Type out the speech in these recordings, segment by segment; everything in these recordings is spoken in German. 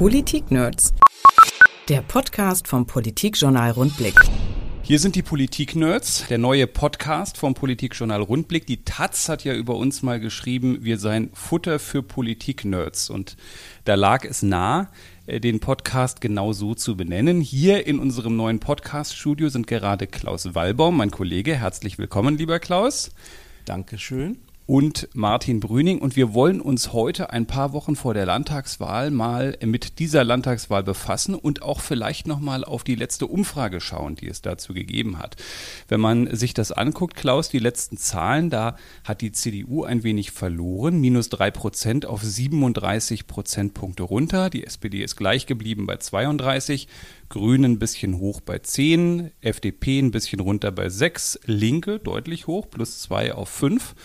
Politik-Nerds. Der Podcast vom Politikjournal Rundblick. Hier sind die Politik-Nerds, der neue Podcast vom Politikjournal Rundblick. Die Taz hat ja über uns mal geschrieben, wir seien Futter für Politik-Nerds. Und da lag es nah, äh, den Podcast genau so zu benennen. Hier in unserem neuen Podcast-Studio sind gerade Klaus Wallbaum, mein Kollege. Herzlich willkommen, lieber Klaus. Dankeschön und Martin Brüning. Und wir wollen uns heute ein paar Wochen vor der Landtagswahl mal mit dieser Landtagswahl befassen und auch vielleicht nochmal auf die letzte Umfrage schauen, die es dazu gegeben hat. Wenn man sich das anguckt, Klaus, die letzten Zahlen, da hat die CDU ein wenig verloren, minus drei Prozent auf 37 Prozentpunkte runter. Die SPD ist gleich geblieben bei 32. Grünen ein bisschen hoch bei 10, FDP ein bisschen runter bei 6, Linke deutlich hoch, plus 2 auf 5.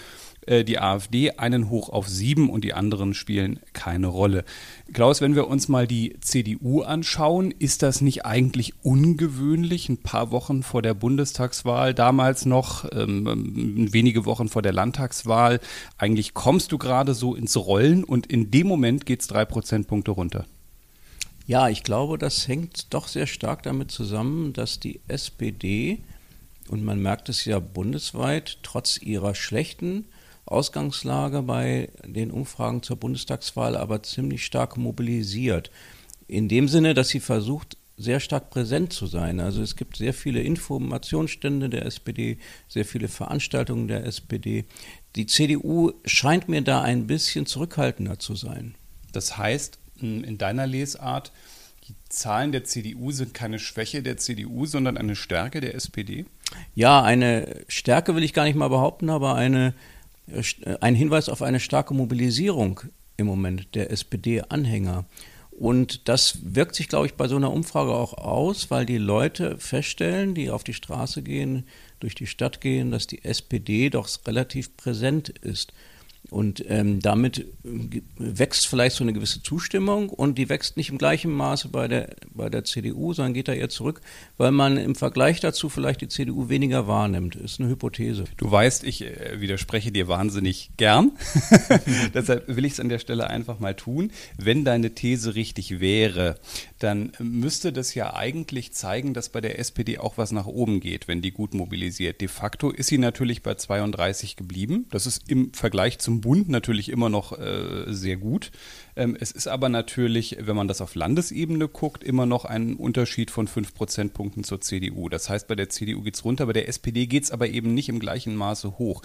Äh, die AfD einen hoch auf sieben und die anderen spielen keine Rolle. Klaus, wenn wir uns mal die CDU anschauen, ist das nicht eigentlich ungewöhnlich, ein paar Wochen vor der Bundestagswahl, damals noch ähm, wenige Wochen vor der Landtagswahl, eigentlich kommst du gerade so ins Rollen und in dem Moment geht es drei Prozentpunkte runter. Ja, ich glaube, das hängt doch sehr stark damit zusammen, dass die SPD, und man merkt es ja bundesweit, trotz ihrer schlechten Ausgangslage bei den Umfragen zur Bundestagswahl aber ziemlich stark mobilisiert. In dem Sinne, dass sie versucht, sehr stark präsent zu sein. Also es gibt sehr viele Informationsstände der SPD, sehr viele Veranstaltungen der SPD. Die CDU scheint mir da ein bisschen zurückhaltender zu sein. Das heißt, in deiner Lesart, die Zahlen der CDU sind keine Schwäche der CDU, sondern eine Stärke der SPD? Ja, eine Stärke will ich gar nicht mal behaupten, aber eine ein Hinweis auf eine starke Mobilisierung im Moment der SPD-Anhänger. Und das wirkt sich, glaube ich, bei so einer Umfrage auch aus, weil die Leute feststellen, die auf die Straße gehen, durch die Stadt gehen, dass die SPD doch relativ präsent ist. Und ähm, damit äh, wächst vielleicht so eine gewisse Zustimmung und die wächst nicht im gleichen Maße bei der, bei der CDU, sondern geht da eher zurück, weil man im Vergleich dazu vielleicht die CDU weniger wahrnimmt. Ist eine Hypothese. Du weißt, ich äh, widerspreche dir wahnsinnig gern. Deshalb will ich es an der Stelle einfach mal tun. Wenn deine These richtig wäre, dann müsste das ja eigentlich zeigen, dass bei der SPD auch was nach oben geht, wenn die gut mobilisiert. De facto ist sie natürlich bei 32 geblieben. Das ist im Vergleich zum Bund natürlich immer noch äh, sehr gut. Ähm, es ist aber natürlich, wenn man das auf Landesebene guckt, immer noch ein Unterschied von fünf Prozentpunkten zur CDU. Das heißt, bei der CDU geht es runter, bei der SPD geht es aber eben nicht im gleichen Maße hoch.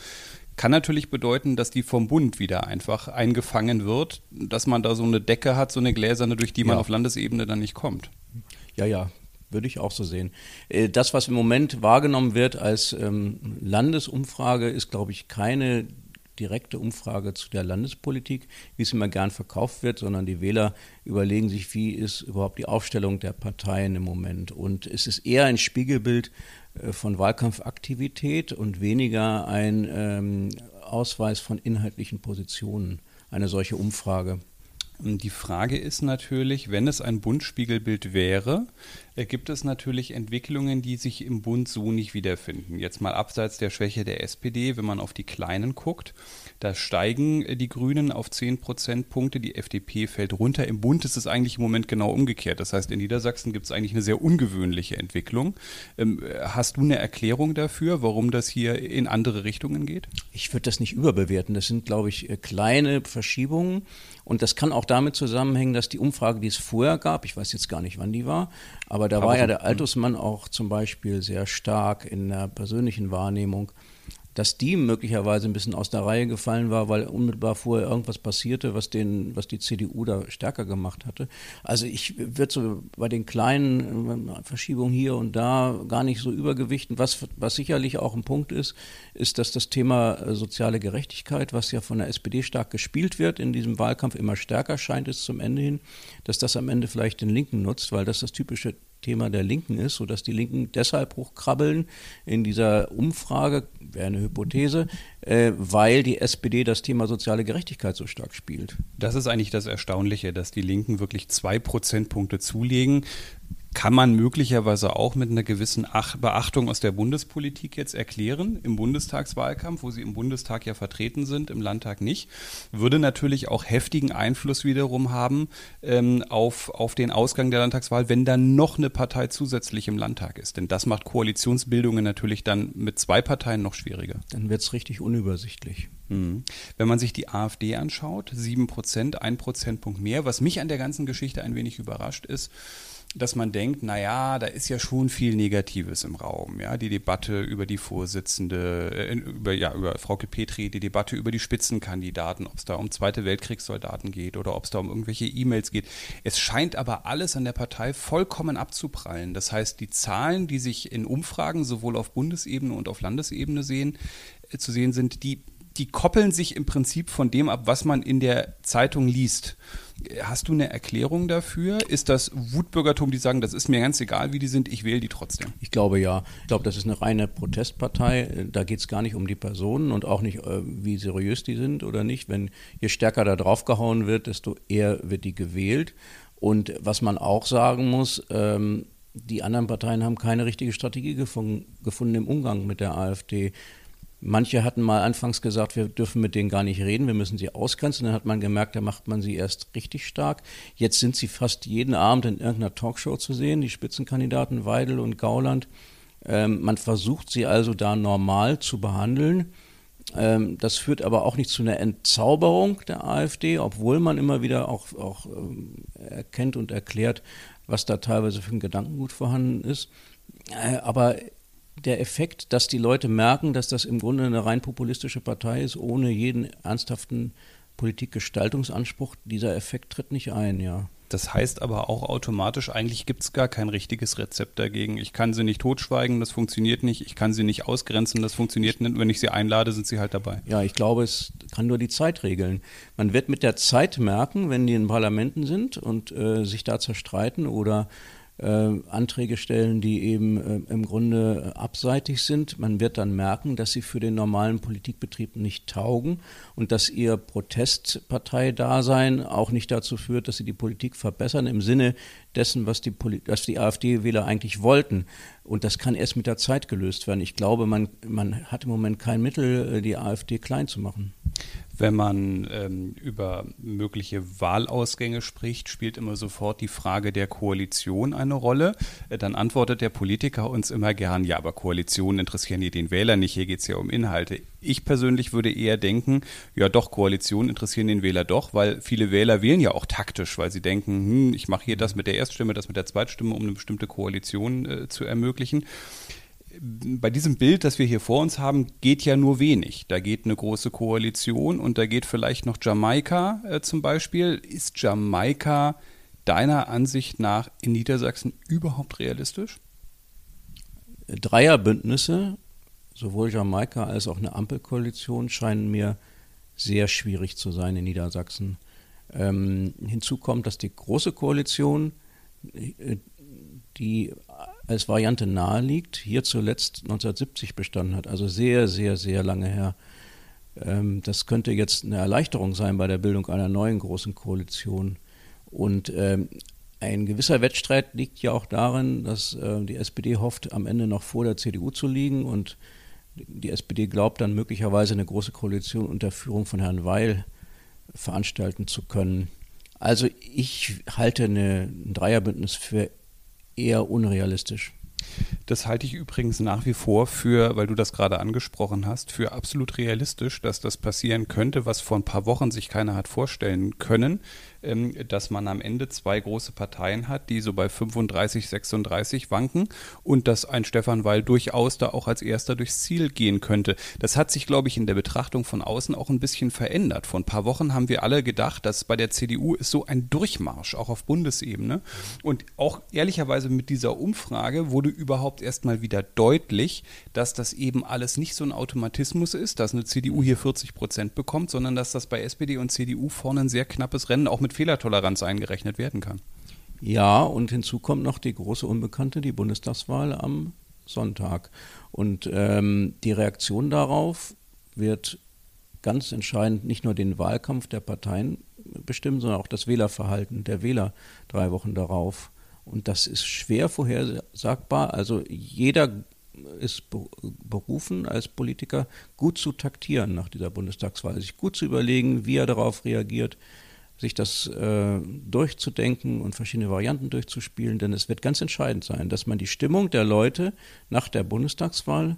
Kann natürlich bedeuten, dass die vom Bund wieder einfach eingefangen wird, dass man da so eine Decke hat, so eine gläserne, durch die man ja. auf Landesebene dann nicht kommt. Ja, ja, würde ich auch so sehen. Äh, das, was im Moment wahrgenommen wird als ähm, Landesumfrage, ist, glaube ich, keine direkte Umfrage zu der Landespolitik, wie es immer gern verkauft wird, sondern die Wähler überlegen sich, wie ist überhaupt die Aufstellung der Parteien im Moment. Und es ist eher ein Spiegelbild äh, von Wahlkampfaktivität und weniger ein ähm, Ausweis von inhaltlichen Positionen, eine solche Umfrage. Die Frage ist natürlich, wenn es ein Bundspiegelbild wäre, äh, gibt es natürlich Entwicklungen, die sich im Bund so nicht wiederfinden. Jetzt mal abseits der Schwäche der SPD, wenn man auf die Kleinen guckt, da steigen äh, die Grünen auf 10 Prozentpunkte, die FDP fällt runter. Im Bund ist es eigentlich im Moment genau umgekehrt. Das heißt, in Niedersachsen gibt es eigentlich eine sehr ungewöhnliche Entwicklung. Ähm, hast du eine Erklärung dafür, warum das hier in andere Richtungen geht? Ich würde das nicht überbewerten. Das sind, glaube ich, äh, kleine Verschiebungen. Und das kann auch damit zusammenhängen, dass die Umfrage, die es vorher gab, ich weiß jetzt gar nicht, wann die war, aber da aber war ja der Altersmann auch zum Beispiel sehr stark in der persönlichen Wahrnehmung dass die möglicherweise ein bisschen aus der Reihe gefallen war, weil unmittelbar vorher irgendwas passierte, was, den, was die CDU da stärker gemacht hatte. Also ich würde so bei den kleinen äh, Verschiebungen hier und da gar nicht so übergewichten. Was, was sicherlich auch ein Punkt ist, ist, dass das Thema äh, soziale Gerechtigkeit, was ja von der SPD stark gespielt wird, in diesem Wahlkampf immer stärker scheint es zum Ende hin, dass das am Ende vielleicht den Linken nutzt, weil das das typische Thema der Linken ist, sodass die Linken deshalb hochkrabbeln in dieser Umfrage, wäre eine Hypothese, äh, weil die SPD das Thema soziale Gerechtigkeit so stark spielt. Das ist eigentlich das Erstaunliche, dass die Linken wirklich zwei Prozentpunkte zulegen kann man möglicherweise auch mit einer gewissen Beachtung aus der Bundespolitik jetzt erklären, im Bundestagswahlkampf, wo sie im Bundestag ja vertreten sind, im Landtag nicht, würde natürlich auch heftigen Einfluss wiederum haben ähm, auf, auf den Ausgang der Landtagswahl, wenn dann noch eine Partei zusätzlich im Landtag ist. Denn das macht Koalitionsbildungen natürlich dann mit zwei Parteien noch schwieriger. Dann wird es richtig unübersichtlich. Mhm. Wenn man sich die AfD anschaut, sieben Prozent, ein Prozentpunkt mehr, was mich an der ganzen Geschichte ein wenig überrascht ist, dass man denkt, na ja, da ist ja schon viel Negatives im Raum. Ja, die Debatte über die Vorsitzende, äh, über, ja, über Frau Petri, die Debatte über die Spitzenkandidaten, ob es da um Zweite Weltkriegssoldaten geht oder ob es da um irgendwelche E-Mails geht. Es scheint aber alles an der Partei vollkommen abzuprallen. Das heißt, die Zahlen, die sich in Umfragen sowohl auf Bundesebene und auf Landesebene sehen, äh, zu sehen sind, die, die koppeln sich im Prinzip von dem ab, was man in der Zeitung liest. Hast du eine Erklärung dafür? Ist das Wutbürgertum, die sagen, das ist mir ganz egal, wie die sind, ich wähle die trotzdem? Ich glaube ja. Ich glaube, das ist eine reine Protestpartei. Da geht es gar nicht um die Personen und auch nicht, äh, wie seriös die sind oder nicht. Wenn je stärker da draufgehauen wird, desto eher wird die gewählt. Und was man auch sagen muss, ähm, die anderen Parteien haben keine richtige Strategie gefunden, gefunden im Umgang mit der AfD. Manche hatten mal anfangs gesagt, wir dürfen mit denen gar nicht reden, wir müssen sie ausgrenzen. Dann hat man gemerkt, da macht man sie erst richtig stark. Jetzt sind sie fast jeden Abend in irgendeiner Talkshow zu sehen, die Spitzenkandidaten Weidel und Gauland. Ähm, man versucht sie also da normal zu behandeln. Ähm, das führt aber auch nicht zu einer Entzauberung der AfD, obwohl man immer wieder auch, auch ähm, erkennt und erklärt, was da teilweise für ein Gedankengut vorhanden ist. Äh, aber der Effekt, dass die Leute merken, dass das im Grunde eine rein populistische Partei ist, ohne jeden ernsthaften Politikgestaltungsanspruch, dieser Effekt tritt nicht ein, ja. Das heißt aber auch automatisch, eigentlich gibt es gar kein richtiges Rezept dagegen. Ich kann sie nicht totschweigen, das funktioniert nicht. Ich kann sie nicht ausgrenzen, das funktioniert nicht. Wenn ich sie einlade, sind sie halt dabei. Ja, ich glaube, es kann nur die Zeit regeln. Man wird mit der Zeit merken, wenn die in Parlamenten sind und äh, sich da zerstreiten oder Anträge stellen, die eben äh, im Grunde abseitig sind. Man wird dann merken, dass sie für den normalen Politikbetrieb nicht taugen und dass ihr Protestparteidasein auch nicht dazu führt, dass sie die Politik verbessern im Sinne dessen, was die, was die AfD-Wähler eigentlich wollten. Und das kann erst mit der Zeit gelöst werden. Ich glaube, man, man hat im Moment kein Mittel, äh, die AfD klein zu machen. Wenn man ähm, über mögliche Wahlausgänge spricht, spielt immer sofort die Frage der Koalition eine Rolle. Äh, dann antwortet der Politiker uns immer gern, ja, aber Koalitionen interessieren hier den Wähler nicht, hier geht es ja um Inhalte. Ich persönlich würde eher denken, ja doch, Koalitionen interessieren den Wähler doch, weil viele Wähler wählen ja auch taktisch, weil sie denken, hm, ich mache hier das mit der Erststimme, das mit der Zweitstimme, um eine bestimmte Koalition äh, zu ermöglichen bei diesem Bild, das wir hier vor uns haben, geht ja nur wenig. Da geht eine große Koalition und da geht vielleicht noch Jamaika äh, zum Beispiel. Ist Jamaika deiner Ansicht nach in Niedersachsen überhaupt realistisch? Dreierbündnisse, sowohl Jamaika als auch eine Ampelkoalition, scheinen mir sehr schwierig zu sein in Niedersachsen. Ähm, hinzu kommt, dass die Große Koalition, äh, die als Variante naheliegt, hier zuletzt 1970 bestanden hat, also sehr, sehr, sehr lange her. Ähm, das könnte jetzt eine Erleichterung sein bei der Bildung einer neuen großen Koalition. Und ähm, ein gewisser Wettstreit liegt ja auch darin, dass äh, die SPD hofft, am Ende noch vor der CDU zu liegen und die SPD glaubt dann möglicherweise eine große Koalition unter Führung von Herrn Weil veranstalten zu können. Also ich halte eine, ein Dreierbündnis für eher unrealistisch. Das halte ich übrigens nach wie vor für, weil du das gerade angesprochen hast, für absolut realistisch, dass das passieren könnte, was vor ein paar Wochen sich keiner hat vorstellen können. Ähm, dass man am Ende zwei große Parteien hat, die so bei 35, 36 wanken und dass ein Stefan Weil durchaus da auch als erster durchs Ziel gehen könnte. Das hat sich, glaube ich, in der Betrachtung von außen auch ein bisschen verändert. Vor ein paar Wochen haben wir alle gedacht, dass bei der CDU ist so ein Durchmarsch, auch auf Bundesebene. Und auch ehrlicherweise mit dieser Umfrage wurde überhaupt erstmal wieder deutlich, dass das eben alles nicht so ein Automatismus ist, dass eine CDU hier 40 Prozent bekommt, sondern dass das bei SPD und CDU vorne ein sehr knappes Rennen auch mit mit Fehlertoleranz eingerechnet werden kann. Ja, und hinzu kommt noch die große Unbekannte, die Bundestagswahl am Sonntag. Und ähm, die Reaktion darauf wird ganz entscheidend nicht nur den Wahlkampf der Parteien bestimmen, sondern auch das Wählerverhalten der Wähler drei Wochen darauf. Und das ist schwer vorhersagbar. Also jeder ist berufen, als Politiker gut zu taktieren nach dieser Bundestagswahl, sich gut zu überlegen, wie er darauf reagiert, sich das äh, durchzudenken und verschiedene Varianten durchzuspielen, denn es wird ganz entscheidend sein, dass man die Stimmung der Leute nach der Bundestagswahl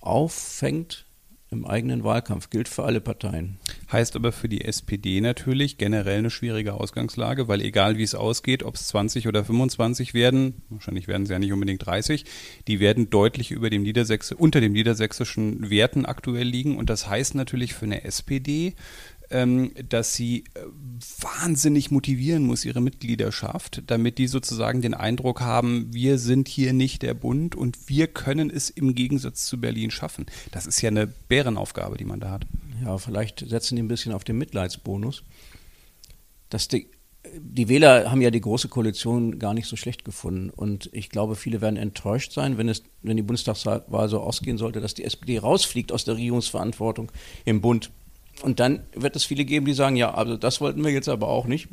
auffängt im eigenen Wahlkampf. Gilt für alle Parteien. Heißt aber für die SPD natürlich generell eine schwierige Ausgangslage, weil egal wie es ausgeht, ob es 20 oder 25 werden, wahrscheinlich werden es ja nicht unbedingt 30, die werden deutlich über dem Niedersächs unter dem niedersächsischen Werten aktuell liegen. Und das heißt natürlich für eine SPD, ähm, dass sie äh, wahnsinnig motivieren muss, ihre Mitgliedschaft, damit die sozusagen den Eindruck haben, wir sind hier nicht der Bund und wir können es im Gegensatz zu Berlin schaffen. Das ist ja eine Bärenaufgabe, die man da hat. Ja, vielleicht setzen die ein bisschen auf den Mitleidsbonus. Dass die, die Wähler haben ja die Große Koalition gar nicht so schlecht gefunden. Und ich glaube, viele werden enttäuscht sein, wenn, es, wenn die Bundestagswahl so ausgehen sollte, dass die SPD rausfliegt aus der Regierungsverantwortung im Bund. Und dann wird es viele geben, die sagen, ja, also das wollten wir jetzt aber auch nicht.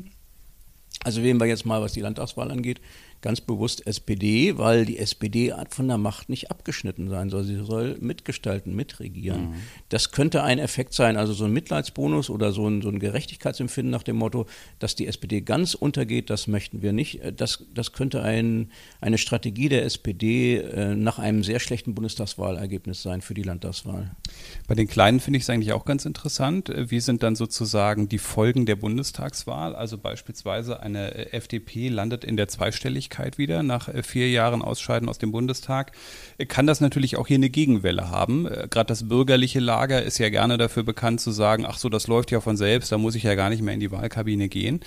Also wählen wir jetzt mal, was die Landtagswahl angeht, ganz bewusst SPD, weil die SPD von der Macht nicht abgeschnitten sein soll. Sie soll mitgestalten, mitregieren. Mhm. Das könnte ein Effekt sein, also so ein Mitleidsbonus oder so ein, so ein Gerechtigkeitsempfinden nach dem Motto, dass die SPD ganz untergeht, das möchten wir nicht. Das, das könnte ein, eine Strategie der SPD äh, nach einem sehr schlechten Bundestagswahlergebnis sein für die Landtagswahl. Bei den Kleinen finde ich es eigentlich auch ganz interessant. Wie sind dann sozusagen die Folgen der Bundestagswahl? Also beispielsweise eine FDP landet in der Zweistelligkeit Öffentlichkeit wieder, nach äh, vier Jahren Ausscheiden aus dem Bundestag, äh, kann das natürlich auch hier eine Gegenwelle haben. Äh, gerade das bürgerliche Lager ist ja gerne dafür bekannt zu sagen, ach so, das läuft ja von selbst, da muss ich ja gar nicht mehr in die Wahlkabine gehen.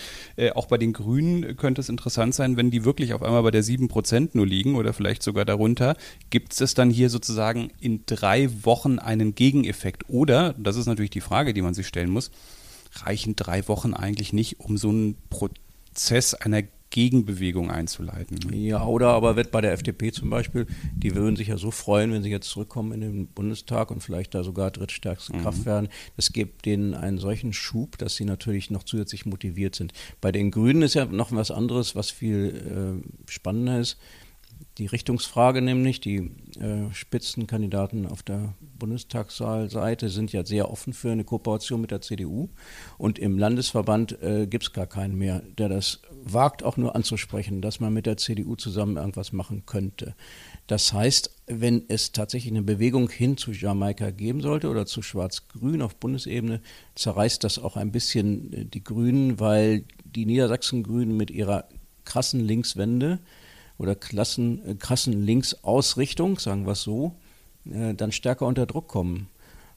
Auch bei den Grünen könnte es interessant sein, wenn die wirklich auf einmal bei der sieben Prozent nur liegen oder vielleicht sogar darunter, gibt es dann hier sozusagen in drei Wochen einen Gegeneffekt? Oder, das ist natürlich die Frage, die man sich stellen muss, reichen drei Wochen eigentlich nicht, um so einen Prozess einer Gegenbewegung einzuleiten. Ja, oder aber wird bei der FDP zum Beispiel, die würden sich ja so freuen, wenn sie jetzt zurückkommen in den Bundestag und vielleicht da sogar drittstärkste mhm. Kraft werden. Das gibt denen einen solchen Schub, dass sie natürlich noch zusätzlich motiviert sind. Bei den Grünen ist ja noch was anderes, was viel äh, spannender ist die Richtungsfrage nämlich. Die äh, Spitzenkandidaten auf der Bundestagssaalseite sind ja sehr offen für eine Kooperation mit der CDU. Und im Landesverband äh, gibt es gar keinen mehr, der das wagt, auch nur anzusprechen, dass man mit der CDU zusammen irgendwas machen könnte. Das heißt, wenn es tatsächlich eine Bewegung hin zu Jamaika geben sollte oder zu Schwarz-Grün auf Bundesebene, zerreißt das auch ein bisschen äh, die Grünen, weil die Niedersachsen-Grünen mit ihrer krassen Linkswende oder Klassen, äh, krassen Linksausrichtung, sagen wir es so, äh, dann stärker unter Druck kommen.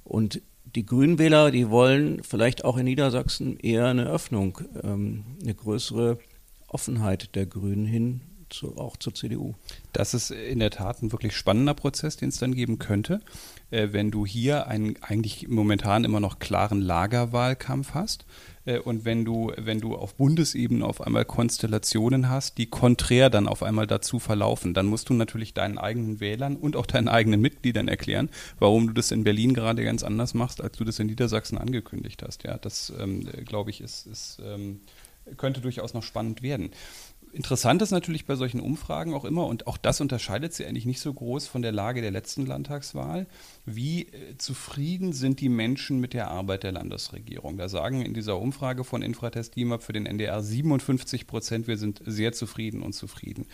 Und die Grünwähler, die wollen vielleicht auch in Niedersachsen eher eine Öffnung, ähm, eine größere Offenheit der Grünen hin zu, auch zur CDU. Das ist in der Tat ein wirklich spannender Prozess, den es dann geben könnte, äh, wenn du hier einen eigentlich momentan immer noch klaren Lagerwahlkampf hast und wenn du, wenn du auf Bundesebene auf einmal Konstellationen hast, die konträr dann auf einmal dazu verlaufen, dann musst du natürlich deinen eigenen Wählern und auch deinen eigenen Mitgliedern erklären, warum du das in Berlin gerade ganz anders machst, als du das in Niedersachsen angekündigt hast. Ja, das ähm, glaube ich ist, ist ähm, könnte durchaus noch spannend werden. Interessant ist natürlich bei solchen Umfragen auch immer, und auch das unterscheidet sie eigentlich nicht so groß von der Lage der letzten Landtagswahl, wie äh, zufrieden sind die Menschen mit der Arbeit der Landesregierung. Da sagen in dieser Umfrage von Infratest DIMAP für den NDR 57 Prozent, wir sind sehr zufrieden und zufrieden.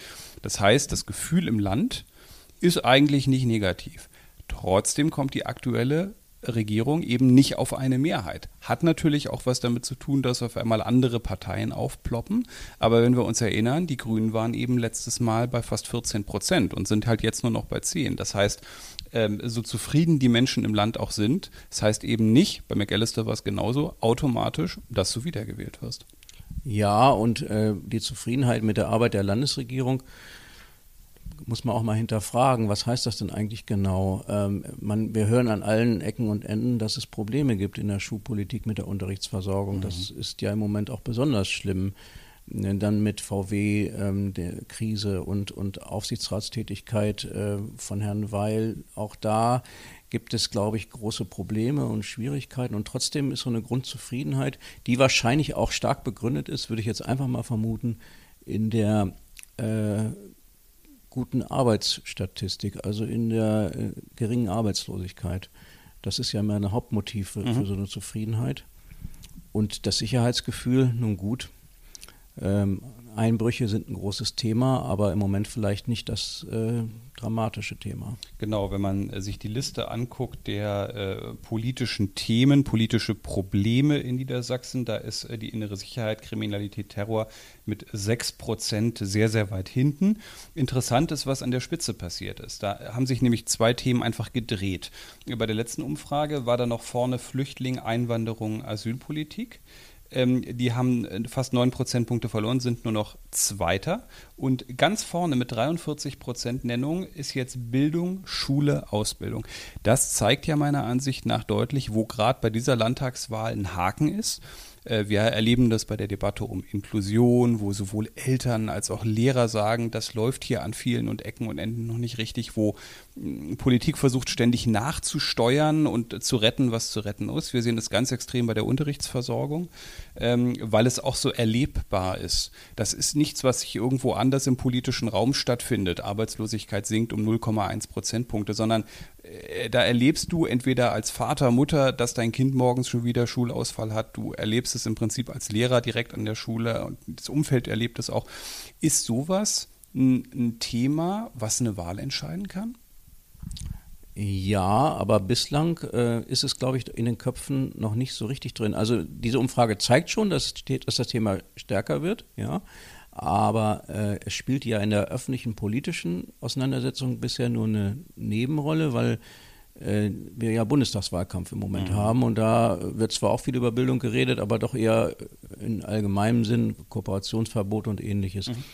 Das heißt, das Gefühl im Land ist eigentlich nicht negativ. Trotzdem kommt die aktuelle Regierung eben nicht auf eine Mehrheit. Hat natürlich auch was damit zu tun, dass auf einmal andere Parteien aufploppen. Aber wenn wir uns erinnern, die Grünen waren eben letztes Mal bei fast 14 Prozent und sind halt jetzt nur noch bei 10. Das heißt, ähm, so zufrieden die Menschen im Land auch sind, das heißt eben nicht, bei McAllister war es genauso, automatisch, dass du wiedergewählt wirst. Ja, und äh, die Zufriedenheit mit der Arbeit der Landesregierung muss man auch mal hinterfragen, was heißt das denn eigentlich genau? Ähm, man, wir hören an allen Ecken und Enden, dass es Probleme gibt in der Schulpolitik mit der Unterrichtsversorgung. Mhm. Das ist ja im Moment auch besonders schlimm. Äh, dann mit VW ähm, der Krise und, und Aufsichtsratstätigkeit äh, von Herrn Weil. Auch da gibt es, glaube ich, große Probleme und Schwierigkeiten. Und trotzdem ist so eine Grundzufriedenheit, die wahrscheinlich auch stark begründet ist, würde ich jetzt einfach mal vermuten, in der äh, guten Arbeitsstatistik, also in der äh, geringen Arbeitslosigkeit. Das ist ja immer ein Hauptmotiv für, mhm. für so eine Zufriedenheit. Und das Sicherheitsgefühl, nun gut, ähm, Einbrüche sind ein großes Thema, aber im Moment vielleicht nicht das äh, dramatische Thema. Genau, wenn man äh, sich die Liste anguckt der äh, politischen Themen, politische Probleme in Niedersachsen, da ist äh, die innere Sicherheit, Kriminalität, Terror mit 6 Prozent sehr, sehr weit hinten. Interessant ist, was an der Spitze passiert ist. Da haben sich nämlich zwei Themen einfach gedreht. Bei der letzten Umfrage war da noch vorne Flüchtling, Einwanderung, Asylpolitik. Ähm, die haben äh, fast 9 Prozentpunkte verloren, sind nur noch Zweiter. Und ganz vorne mit 43 Prozent Nennung ist jetzt Bildung, Schule, Ausbildung. Das zeigt ja meiner Ansicht nach deutlich, wo gerade bei dieser Landtagswahl ein Haken ist. Äh, wir erleben das bei der Debatte um Inklusion, wo sowohl Eltern als auch Lehrer sagen, das läuft hier an vielen und Ecken und Enden noch nicht richtig, wo hm, Politik versucht ständig nachzusteuern und zu retten, was zu retten ist. Wir sehen das ganz extrem bei der Unterrichtsversorgung, ähm, weil es auch so erlebbar ist. Das ist nichts, was sich irgendwo anders im politischen Raum stattfindet. Arbeitslosigkeit sinkt um 0,1 Prozentpunkte, sondern da erlebst du entweder als Vater, Mutter, dass dein Kind morgens schon wieder Schulausfall hat. Du erlebst es im Prinzip als Lehrer direkt an der Schule und das Umfeld erlebt es auch. Ist sowas ein, ein Thema, was eine Wahl entscheiden kann? Ja, aber bislang äh, ist es, glaube ich, in den Köpfen noch nicht so richtig drin. Also diese Umfrage zeigt schon, dass, dass das Thema stärker wird, ja aber äh, es spielt ja in der öffentlichen politischen Auseinandersetzung bisher nur eine Nebenrolle, weil äh, wir ja Bundestagswahlkampf im Moment mhm. haben und da wird zwar auch viel über Bildung geredet, aber doch eher in allgemeinem Sinn Kooperationsverbot und ähnliches. Mhm.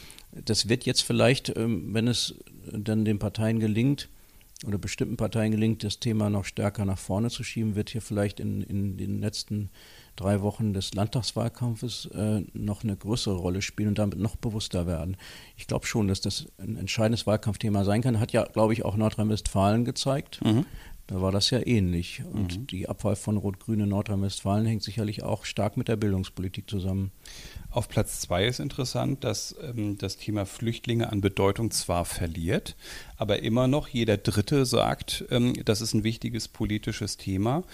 Das wird jetzt vielleicht, ähm, wenn es dann den Parteien gelingt, oder bestimmten Parteien gelingt, das Thema noch stärker nach vorne zu schieben, wird hier vielleicht in, in den letzten drei Wochen des Landtagswahlkampfes äh, noch eine größere Rolle spielen und damit noch bewusster werden. Ich glaube schon, dass das ein entscheidendes Wahlkampfthema sein kann. Hat ja, glaube ich, auch Nordrhein-Westfalen gezeigt. Mhm. Da war das ja ähnlich. Und mhm. die Abwahl von Rot-Grün in Nordrhein-Westfalen hängt sicherlich auch stark mit der Bildungspolitik zusammen. Auf Platz zwei ist interessant, dass ähm, das Thema Flüchtlinge an Bedeutung zwar verliert, aber immer noch jeder Dritte sagt, ähm, das ist ein wichtiges politisches Thema.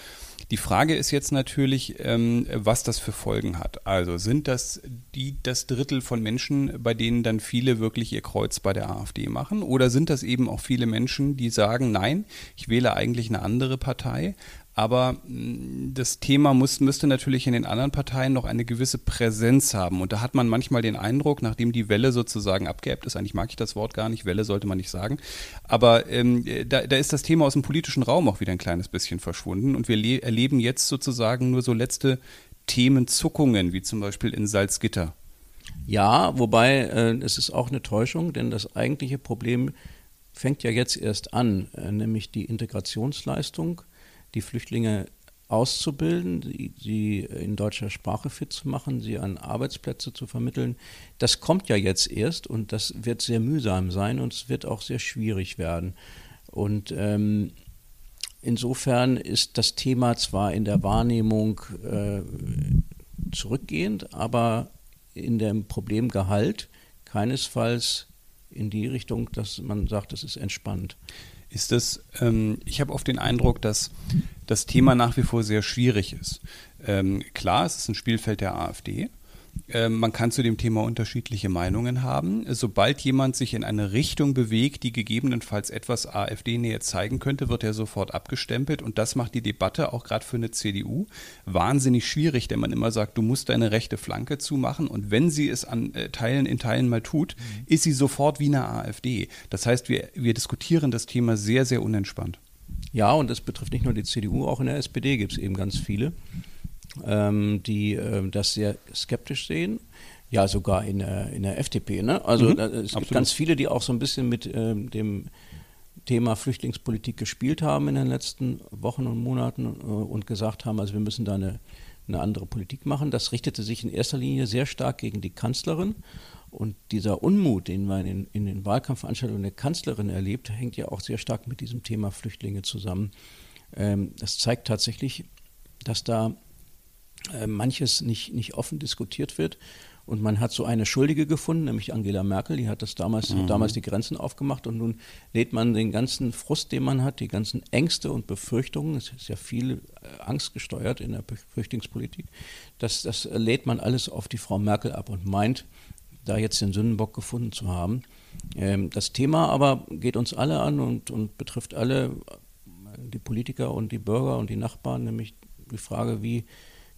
Die Frage ist jetzt natürlich, ähm, was das für Folgen hat. Also sind das die, das Drittel von Menschen, bei denen dann viele wirklich ihr Kreuz bei der AfD machen? Oder sind das eben auch viele Menschen, die sagen, nein, ich wähle eigentlich eine andere Partei, aber mm, das Thema muss, müsste natürlich in den anderen Parteien noch eine gewisse Präsenz haben. Und da hat man manchmal den Eindruck, nachdem die Welle sozusagen abgeebbt ist, eigentlich mag ich das Wort gar nicht, Welle sollte man nicht sagen, aber ähm, da, da ist das Thema aus dem politischen Raum auch wieder ein kleines bisschen verschwunden. Und wir erleben jetzt sozusagen nur so letzte Themenzuckungen, wie zum Beispiel in Salzgitter. Ja, wobei äh, es ist auch eine Täuschung, denn das eigentliche Problem fängt ja jetzt erst an, äh, nämlich die Integrationsleistung die Flüchtlinge auszubilden, sie in deutscher Sprache fit zu machen, sie an Arbeitsplätze zu vermitteln. Das kommt ja jetzt erst und das wird sehr mühsam sein und es wird auch sehr schwierig werden. Und ähm, insofern ist das Thema zwar in der Wahrnehmung äh, zurückgehend, aber in dem Problemgehalt keinesfalls in die Richtung, dass man sagt, es ist entspannt ist es, ähm, ich habe oft den Eindruck, dass das Thema nach wie vor sehr schwierig ist. Ähm, klar, es ist ein Spielfeld der AfD. Ähm, man kann zu dem Thema unterschiedliche Meinungen haben. Sobald jemand sich in eine Richtung bewegt, die gegebenenfalls etwas AfD-Nähe zeigen könnte, wird er sofort abgestempelt. Und das macht die Debatte auch gerade für eine CDU wahnsinnig schwierig, denn man immer sagt, du musst deine rechte Flanke zumachen. Und wenn sie es an äh, Teilen in Teilen mal tut, mhm. ist sie sofort wie eine AfD. Das heißt, wir, wir diskutieren das Thema sehr, sehr unentspannt. Ja, und das betrifft nicht nur die CDU, auch in der SPD gibt es eben ganz viele ähm, die äh, das sehr skeptisch sehen. Ja, sogar in der, in der FDP. Ne? Also mhm, es absolut. gibt ganz viele, die auch so ein bisschen mit ähm, dem Thema Flüchtlingspolitik gespielt haben in den letzten Wochen und Monaten äh, und gesagt haben, also wir müssen da eine, eine andere Politik machen. Das richtete sich in erster Linie sehr stark gegen die Kanzlerin. Und dieser Unmut, den man in, in den Wahlkampfveranstaltungen der Kanzlerin erlebt, hängt ja auch sehr stark mit diesem Thema Flüchtlinge zusammen. Ähm, das zeigt tatsächlich, dass da äh, manches nicht, nicht offen diskutiert wird. Und man hat so eine Schuldige gefunden, nämlich Angela Merkel, die hat das damals, mhm. damals die Grenzen aufgemacht und nun lädt man den ganzen Frust, den man hat, die ganzen Ängste und Befürchtungen, es ist ja viel äh, Angst gesteuert in der Flüchtlingspolitik, das, das lädt man alles auf die Frau Merkel ab und meint, da jetzt den Sündenbock gefunden zu haben. Ähm, das Thema aber geht uns alle an und, und betrifft alle, die Politiker und die Bürger und die Nachbarn, nämlich die Frage, wie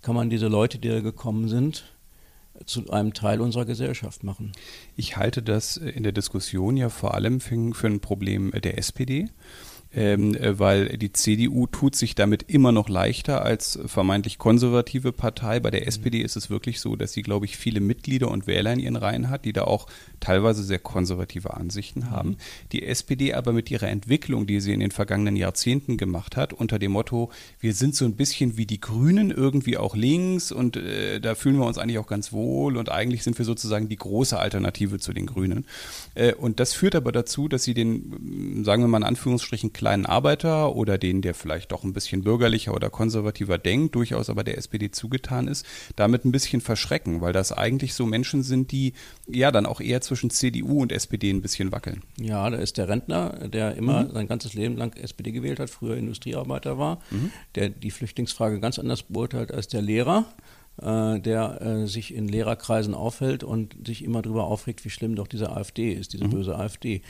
kann man diese Leute, die da gekommen sind, zu einem Teil unserer Gesellschaft machen. Ich halte das in der Diskussion ja vor allem für, ein Problem der SPD ähm, äh, weil die CDU tut sich damit immer noch leichter als vermeintlich konservative Partei. Bei der mhm. SPD ist es wirklich so, dass sie, glaube ich, viele Mitglieder und Wähler in ihren Reihen hat, die da auch teilweise sehr konservative Ansichten mhm. haben. Die SPD aber mit ihrer Entwicklung, die sie in den vergangenen Jahrzehnten gemacht hat, unter dem Motto, wir sind so ein bisschen wie die Grünen, irgendwie auch links und äh, da fühlen wir uns eigentlich auch ganz wohl und eigentlich sind wir sozusagen die große Alternative zu den Grünen. Äh, und das führt aber dazu, dass sie den, sagen wir mal in Anführungsstrichen, kleinen Arbeiter oder den, der vielleicht doch ein bisschen bürgerlicher oder konservativer denkt, durchaus aber der SPD zugetan ist, damit ein bisschen verschrecken, weil das eigentlich so Menschen sind, die ja dann auch eher zwischen CDU und SPD ein bisschen wackeln. Ja, da ist der Rentner, der immer mhm. sein ganzes Leben lang SPD gewählt hat, früher Industriearbeiter war, mhm. der die Flüchtlingsfrage ganz anders beurteilt als der Lehrer äh, der äh, sich in Lehrerkreisen aufhält und sich immer darüber aufregt, wie schlimm doch diese AfD ist, diese mhm. böse AfD.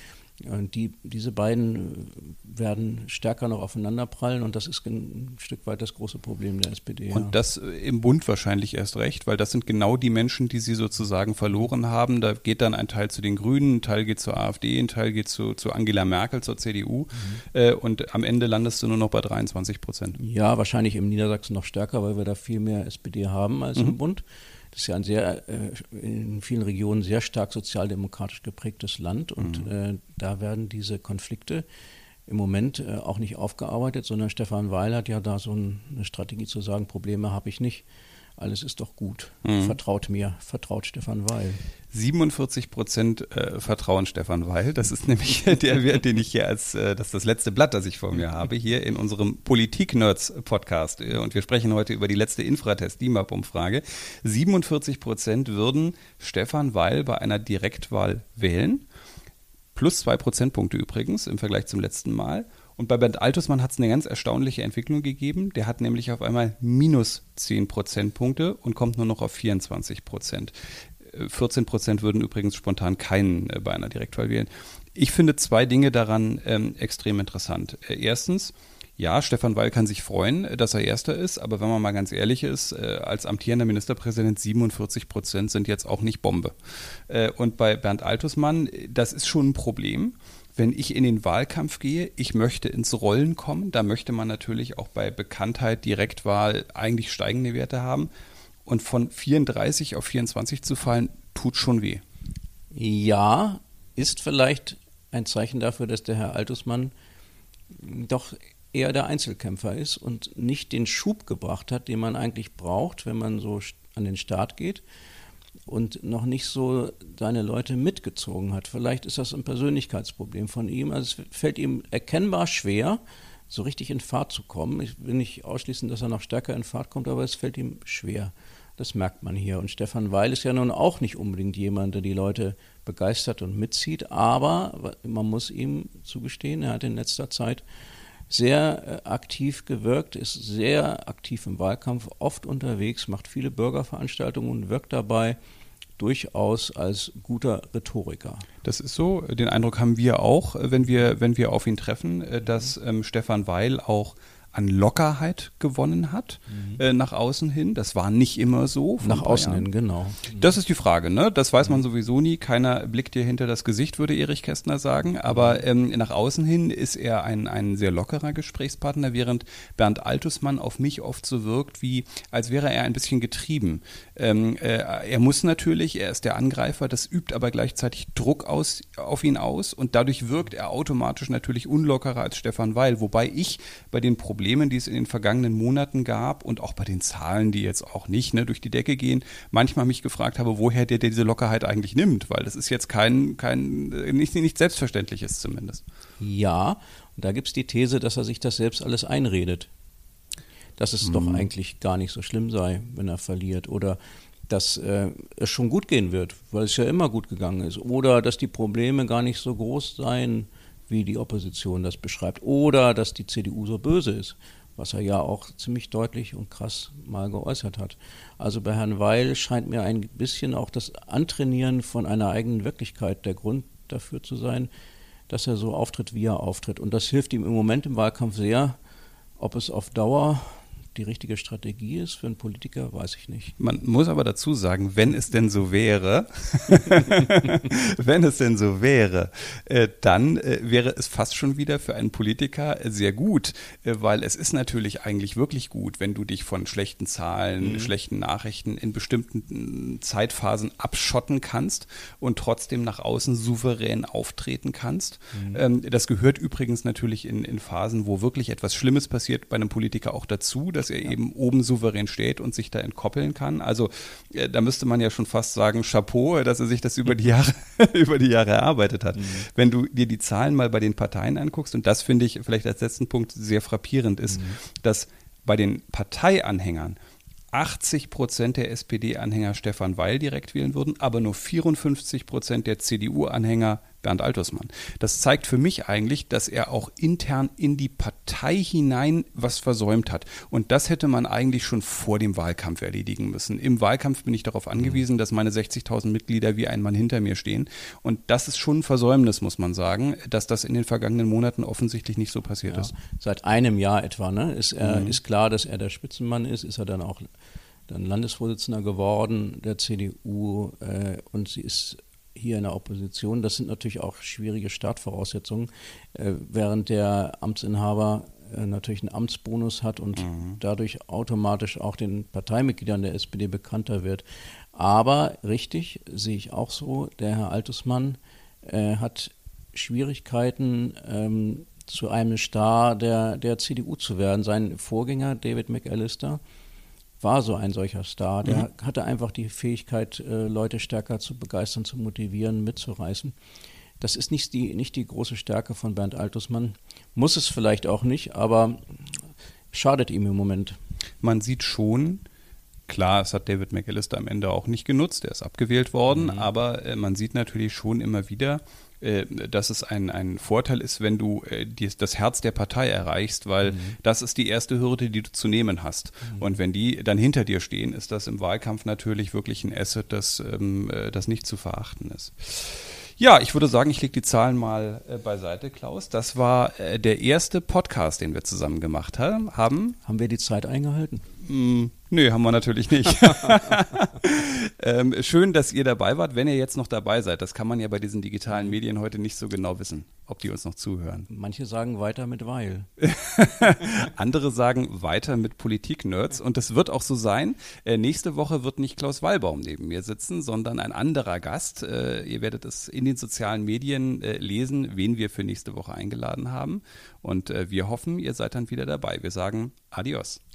Und die, diese beiden äh, werden stärker noch aufeinanderprallen und das ist ein Stück weit das große Problem der SPD. Und ja. das äh, im Bund wahrscheinlich erst recht, weil das sind genau die Menschen, die sie sozusagen verloren haben. Da geht dann ein Teil zu den Grünen, ein Teil geht zur AfD, ein Teil geht zu, zu Angela Merkel, zur CDU mhm. äh, und am Ende landest du nur noch bei 23 Prozent. Ja, wahrscheinlich im Niedersachsen noch stärker, weil wir da viel mehr SPD haben als mhm. im Bund. Das ist ja ein sehr, äh, in vielen Regionen sehr stark sozialdemokratisch geprägtes Land und mhm. äh, da werden diese Konflikte im Moment äh, auch nicht aufgearbeitet, sondern Stefan Weil hat ja da so ein, eine Strategie zu sagen, Probleme habe ich nicht alles ist doch gut. Mhm. Vertraut mir, vertraut Stefan Weil. 47 Prozent äh, vertrauen Stefan Weil. Das ist nämlich der Wert, den ich hier als, äh, das ist das letzte Blatt, das ich vor mir habe, hier in unserem Politik-Nerds-Podcast. Äh, und wir sprechen heute über die letzte Infratest-DIMAP-Umfrage. 47 Prozent würden Stefan Weil bei einer Direktwahl wählen. Plus zwei Prozentpunkte übrigens im Vergleich zum letzten Mal. Und bei Bernd Altusmann hat es eine ganz erstaunliche Entwicklung gegeben. Der hat nämlich auf einmal minus 10 Prozentpunkte und kommt nur noch auf 24 Prozent. 14 äh, Prozent würden übrigens spontan keinen äh, bei einer Direktwahl wählen. Ich finde zwei Dinge daran ähm, extrem interessant. Äh, erstens, ja, Stefan Weil kann sich freuen, dass er Erster ist, aber wenn man mal ganz ehrlich ist, äh, als amtierender Ministerpräsident 47 Prozent sind jetzt auch nicht Bombe. Äh, und bei Bernd Altusmann, das ist schon ein Problem wenn ich in den Wahlkampf gehe, ich möchte ins Rollen kommen, da möchte man natürlich auch bei Bekanntheit, Direktwahl eigentlich steigende Werte haben. Und von 34 auf 24 zu fallen, tut schon weh. Ja, ist vielleicht ein Zeichen dafür, dass der Herr Altusmann doch eher der Einzelkämpfer ist und nicht den Schub gebracht hat, den man eigentlich braucht, wenn man so an den Start geht und noch nicht so seine Leute mitgezogen hat. Vielleicht ist das ein Persönlichkeitsproblem von ihm. Also es fällt ihm erkennbar schwer, so richtig in Fahrt zu kommen. Ich will nicht ausschließen, dass er noch stärker in Fahrt kommt, aber es fällt ihm schwer. Das merkt man hier. Und Stefan Weil ist ja nun auch nicht unbedingt jemand, der die Leute begeistert und mitzieht, aber man muss ihm zugestehen, er hat in letzter Zeit sehr äh, aktiv gewirkt, ist sehr aktiv im Wahlkampf, oft unterwegs, macht viele Bürgerveranstaltungen und wirkt dabei durchaus als guter Rhetoriker. Das ist so. Den Eindruck haben wir auch, wenn wir, wenn wir auf ihn treffen, äh, dass ähm, Stefan Weil auch an Lockerheit gewonnen hat mhm. äh, nach außen hin. Das war nicht immer so. Nach außen Jahren. hin, genau. Das ist die Frage, ne? Das weiß man sowieso nie. Keiner blickt dir hinter das Gesicht, würde Erich Kästner sagen. Aber ähm, nach außen hin ist er ein, ein sehr lockerer Gesprächspartner, während Bernd Altusmann auf mich oft so wirkt, wie als wäre er ein bisschen getrieben. Ähm, äh, er muss natürlich, er ist der Angreifer, das übt aber gleichzeitig Druck aus, auf ihn aus und dadurch wirkt er automatisch natürlich unlockerer als Stefan Weil. Wobei ich bei den Problemen Problemen, die es in den vergangenen Monaten gab und auch bei den Zahlen, die jetzt auch nicht ne, durch die Decke gehen, manchmal mich gefragt habe, woher der, der diese Lockerheit eigentlich nimmt, weil das ist jetzt kein, kein nicht, nicht selbstverständliches zumindest. Ja, und da gibt es die These, dass er sich das selbst alles einredet. Dass es hm. doch eigentlich gar nicht so schlimm sei, wenn er verliert. Oder dass äh, es schon gut gehen wird, weil es ja immer gut gegangen ist. Oder dass die Probleme gar nicht so groß seien, wie die Opposition das beschreibt. Oder dass die CDU so böse ist, was er ja auch ziemlich deutlich und krass mal geäußert hat. Also bei Herrn Weil scheint mir ein bisschen auch das Antrainieren von einer eigenen Wirklichkeit der Grund dafür zu sein, dass er so auftritt, wie er auftritt. Und das hilft ihm im Moment im Wahlkampf sehr. Ob es auf Dauer die richtige Strategie ist für einen Politiker, weiß ich nicht. Man muss aber dazu sagen, wenn es denn so wäre, wenn es denn so wäre, äh, dann äh, wäre es fast schon wieder für einen Politiker sehr gut, äh, weil es ist natürlich eigentlich wirklich gut, wenn du dich von schlechten Zahlen, mhm. schlechten Nachrichten in bestimmten Zeitphasen abschotten kannst und trotzdem nach außen souverän auftreten kannst. Mhm. Ähm, das gehört übrigens natürlich in, in Phasen, wo wirklich etwas Schlimmes passiert, bei einem Politiker auch dazu, dass dass er ja. eben oben souverän steht und sich da entkoppeln kann. Also äh, da müsste man ja schon fast sagen, Chapeau, dass er sich das über die Jahre, über die Jahre erarbeitet hat. Mhm. Wenn du dir die Zahlen mal bei den Parteien anguckst, und das finde ich vielleicht als letzten Punkt sehr frappierend ist, mhm. dass bei den Parteianhängern 80 Prozent der SPD-Anhänger Stefan Weil direkt wählen würden, aber nur 54 Prozent der CDU-Anhänger Bernd Altusmann. Das zeigt für mich eigentlich, dass er auch intern in die Partei hinein was versäumt hat. Und das hätte man eigentlich schon vor dem Wahlkampf erledigen müssen. Im Wahlkampf bin ich darauf angewiesen, dass meine 60.000 Mitglieder wie ein Mann hinter mir stehen. Und das ist schon ein Versäumnis, muss man sagen, dass das in den vergangenen Monaten offensichtlich nicht so passiert ja, ist. Seit einem Jahr etwa ne? ist, er, mhm. ist klar, dass er der Spitzenmann ist. Ist er dann auch dann Landesvorsitzender geworden der CDU äh, und sie ist hier in der Opposition. Das sind natürlich auch schwierige Startvoraussetzungen, äh, während der Amtsinhaber äh, natürlich einen Amtsbonus hat und mhm. dadurch automatisch auch den Parteimitgliedern der SPD bekannter wird. Aber richtig, sehe ich auch so, der Herr Altusmann äh, hat Schwierigkeiten, ähm, zu einem Star der, der CDU zu werden. Sein Vorgänger, David McAllister, war so ein solcher Star. Der mhm. hatte einfach die Fähigkeit, äh, Leute stärker zu begeistern, zu motivieren, mitzureißen. Das ist nicht die, nicht die große Stärke von Bernd Altusmann. Muss es vielleicht auch nicht, aber schadet ihm im Moment. Man sieht schon, Klar, es hat David McAllister am Ende auch nicht genutzt, er ist abgewählt worden, mhm. aber äh, man sieht natürlich schon immer wieder, dass es ein, ein Vorteil ist, wenn du äh, die, das Herz der Partei erreichst, weil mhm. das ist die erste Hürde, die du zu nehmen hast. Mhm. Und wenn die dann hinter dir stehen, ist das im Wahlkampf natürlich wirklich ein Asset, das, ähm, äh, das nicht zu verachten ist. Ja, ich würde sagen, ich lege die Zahlen mal äh, beiseite, Klaus. Das war äh, der erste Podcast, den wir zusammen gemacht haben. Haben wir die Zeit eingehalten? Mm, nö, haben wir natürlich nicht. ähm, schön, dass ihr dabei wart, wenn ihr jetzt noch dabei seid. Das kann man ja bei diesen digitalen Medien heute nicht so genau wissen, ob die uns noch zuhören. Manche sagen weiter mit Weil. Andere sagen weiter mit Politik-Nerds. Und das wird auch so sein. Äh, nächste Woche wird nicht Klaus Wallbaum neben mir sitzen, sondern ein anderer Gast. Äh, ihr werdet es in den sozialen Medien äh, lesen, wen wir für nächste Woche eingeladen haben. Und äh, wir hoffen, ihr seid dann wieder dabei. Wir sagen Adios.